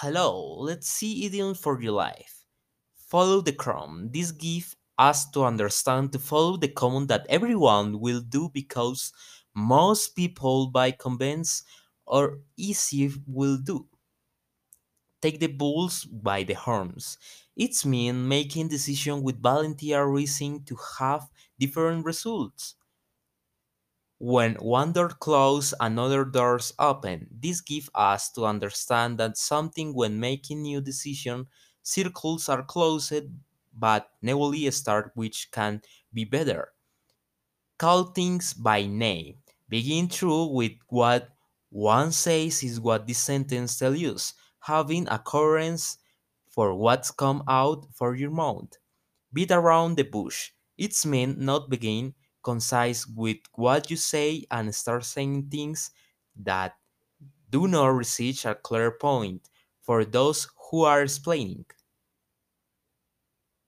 Hello, let's see idioms for your life. Follow the crumb. This gives us to understand to follow the command that everyone will do because most people by convince or easy will do. Take the bulls by the horns. It's mean making decision with volunteer reason to have different results. When one door closes, another doors open. This gives us to understand that something when making new decision, circles are closed, but newly start which can be better. Call things by name. Begin true with what one says is what this sentence tells you. Having occurrence for what's come out for your mouth. Beat around the bush. It's mean not begin concise with what you say and start saying things that do not reach a clear point for those who are explaining.